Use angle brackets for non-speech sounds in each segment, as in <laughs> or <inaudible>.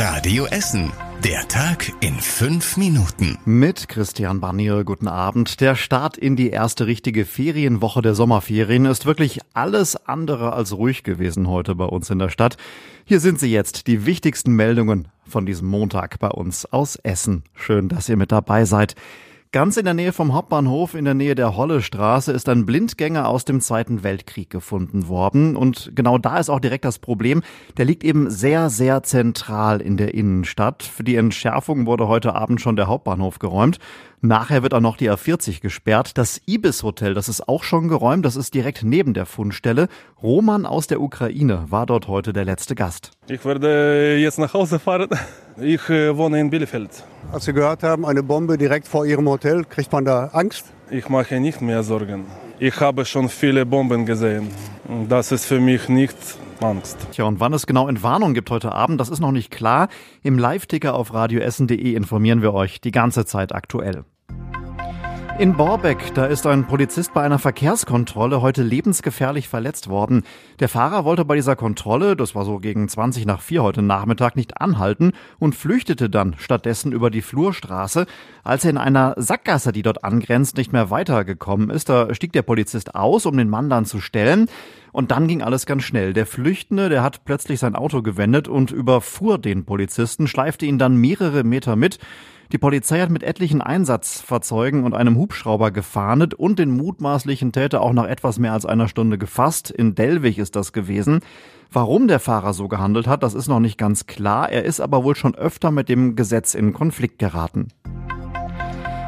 Radio Essen. Der Tag in fünf Minuten. Mit Christian Barnier, guten Abend. Der Start in die erste richtige Ferienwoche der Sommerferien ist wirklich alles andere als ruhig gewesen heute bei uns in der Stadt. Hier sind sie jetzt, die wichtigsten Meldungen von diesem Montag bei uns aus Essen. Schön, dass ihr mit dabei seid. Ganz in der Nähe vom Hauptbahnhof, in der Nähe der Hollestraße, ist ein Blindgänger aus dem Zweiten Weltkrieg gefunden worden. Und genau da ist auch direkt das Problem. Der liegt eben sehr, sehr zentral in der Innenstadt. Für die Entschärfung wurde heute Abend schon der Hauptbahnhof geräumt. Nachher wird auch noch die A40 gesperrt. Das Ibis Hotel, das ist auch schon geräumt. Das ist direkt neben der Fundstelle. Roman aus der Ukraine war dort heute der letzte Gast. Ich werde jetzt nach Hause fahren. <laughs> Ich äh, wohne in Bielefeld. Als Sie gehört haben, eine Bombe direkt vor Ihrem Hotel, kriegt man da Angst? Ich mache nicht mehr Sorgen. Ich habe schon viele Bomben gesehen. Das ist für mich nicht Angst. Tja, und wann es genau Entwarnung gibt heute Abend, das ist noch nicht klar. Im Live-Ticker auf radioessen.de informieren wir euch die ganze Zeit aktuell. In Borbeck, da ist ein Polizist bei einer Verkehrskontrolle heute lebensgefährlich verletzt worden. Der Fahrer wollte bei dieser Kontrolle, das war so gegen 20 nach 4 heute Nachmittag, nicht anhalten und flüchtete dann stattdessen über die Flurstraße. Als er in einer Sackgasse, die dort angrenzt, nicht mehr weitergekommen ist, da stieg der Polizist aus, um den Mann dann zu stellen. Und dann ging alles ganz schnell. Der Flüchtende, der hat plötzlich sein Auto gewendet und überfuhr den Polizisten, schleifte ihn dann mehrere Meter mit. Die Polizei hat mit etlichen Einsatzfahrzeugen und einem Hubschrauber gefahndet und den mutmaßlichen Täter auch nach etwas mehr als einer Stunde gefasst. In Delwig ist das gewesen. Warum der Fahrer so gehandelt hat, das ist noch nicht ganz klar. Er ist aber wohl schon öfter mit dem Gesetz in Konflikt geraten.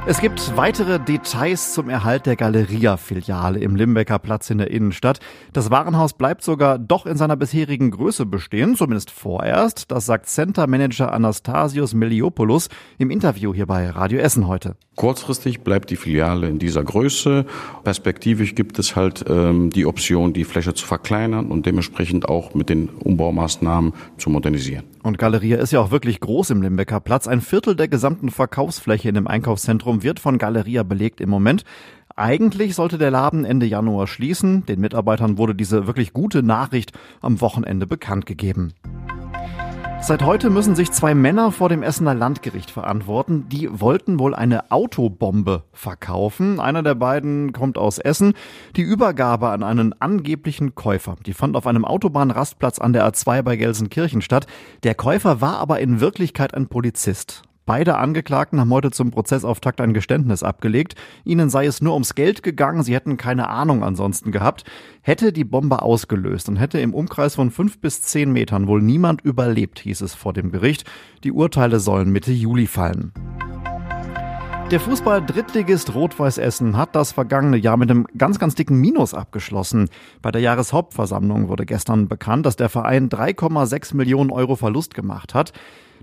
Es gibt weitere Details zum Erhalt der Galeria-Filiale im Limbecker Platz in der Innenstadt. Das Warenhaus bleibt sogar doch in seiner bisherigen Größe bestehen, zumindest vorerst. Das sagt Center Manager Anastasios Meliopoulos im Interview hier bei Radio Essen heute. Kurzfristig bleibt die Filiale in dieser Größe. Perspektivisch gibt es halt ähm, die Option, die Fläche zu verkleinern und dementsprechend auch mit den Umbaumaßnahmen zu modernisieren. Und Galeria ist ja auch wirklich groß im Limbecker Platz. Ein Viertel der gesamten Verkaufsfläche in dem Einkaufszentrum wird von Galeria belegt im Moment. Eigentlich sollte der Laden Ende Januar schließen. Den Mitarbeitern wurde diese wirklich gute Nachricht am Wochenende bekannt gegeben. Seit heute müssen sich zwei Männer vor dem Essener Landgericht verantworten. Die wollten wohl eine Autobombe verkaufen. Einer der beiden kommt aus Essen. Die Übergabe an einen angeblichen Käufer, die fand auf einem Autobahnrastplatz an der A2 bei Gelsenkirchen statt. Der Käufer war aber in Wirklichkeit ein Polizist. Beide Angeklagten haben heute zum Prozessauftakt ein Geständnis abgelegt. Ihnen sei es nur ums Geld gegangen, sie hätten keine Ahnung ansonsten gehabt. Hätte die Bombe ausgelöst und hätte im Umkreis von fünf bis zehn Metern wohl niemand überlebt, hieß es vor dem Gericht. Die Urteile sollen Mitte Juli fallen. Der Fußball-Drittligist Rot-Weiß Essen hat das vergangene Jahr mit einem ganz, ganz dicken Minus abgeschlossen. Bei der Jahreshauptversammlung wurde gestern bekannt, dass der Verein 3,6 Millionen Euro Verlust gemacht hat.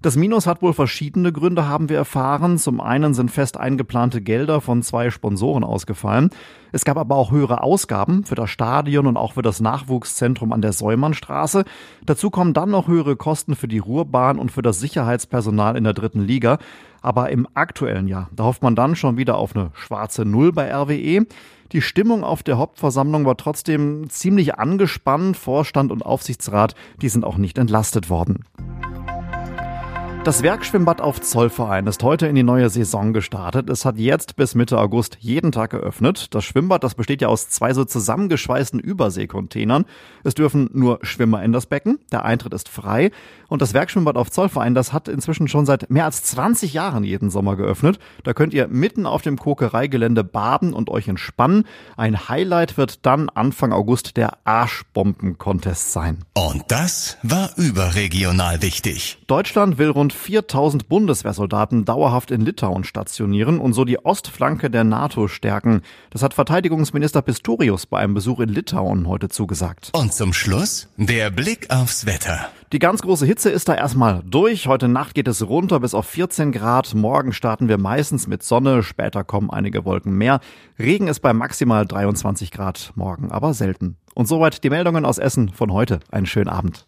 Das Minus hat wohl verschiedene Gründe, haben wir erfahren. Zum einen sind fest eingeplante Gelder von zwei Sponsoren ausgefallen. Es gab aber auch höhere Ausgaben für das Stadion und auch für das Nachwuchszentrum an der Säumannstraße. Dazu kommen dann noch höhere Kosten für die Ruhrbahn und für das Sicherheitspersonal in der dritten Liga. Aber im aktuellen Jahr, da hofft man dann schon wieder auf eine schwarze Null bei RWE. Die Stimmung auf der Hauptversammlung war trotzdem ziemlich angespannt. Vorstand und Aufsichtsrat, die sind auch nicht entlastet worden. Das Werkschwimmbad auf Zollverein ist heute in die neue Saison gestartet. Es hat jetzt bis Mitte August jeden Tag geöffnet. Das Schwimmbad, das besteht ja aus zwei so zusammengeschweißten Überseekontainern. Es dürfen nur Schwimmer in das Becken. Der Eintritt ist frei. Und das Werkschwimmbad auf Zollverein, das hat inzwischen schon seit mehr als 20 Jahren jeden Sommer geöffnet. Da könnt ihr mitten auf dem Kokereigelände baden und euch entspannen. Ein Highlight wird dann Anfang August der Arschbomben-Contest sein. Und das war überregional wichtig. Deutschland will rund 4000 Bundeswehrsoldaten dauerhaft in Litauen stationieren und so die Ostflanke der NATO stärken. Das hat Verteidigungsminister Pistorius bei einem Besuch in Litauen heute zugesagt. Und zum Schluss der Blick aufs Wetter. Die ganz große Hitze ist da erstmal durch. Heute Nacht geht es runter bis auf 14 Grad. Morgen starten wir meistens mit Sonne. Später kommen einige Wolken mehr. Regen ist bei maximal 23 Grad morgen, aber selten. Und soweit die Meldungen aus Essen von heute. Einen schönen Abend.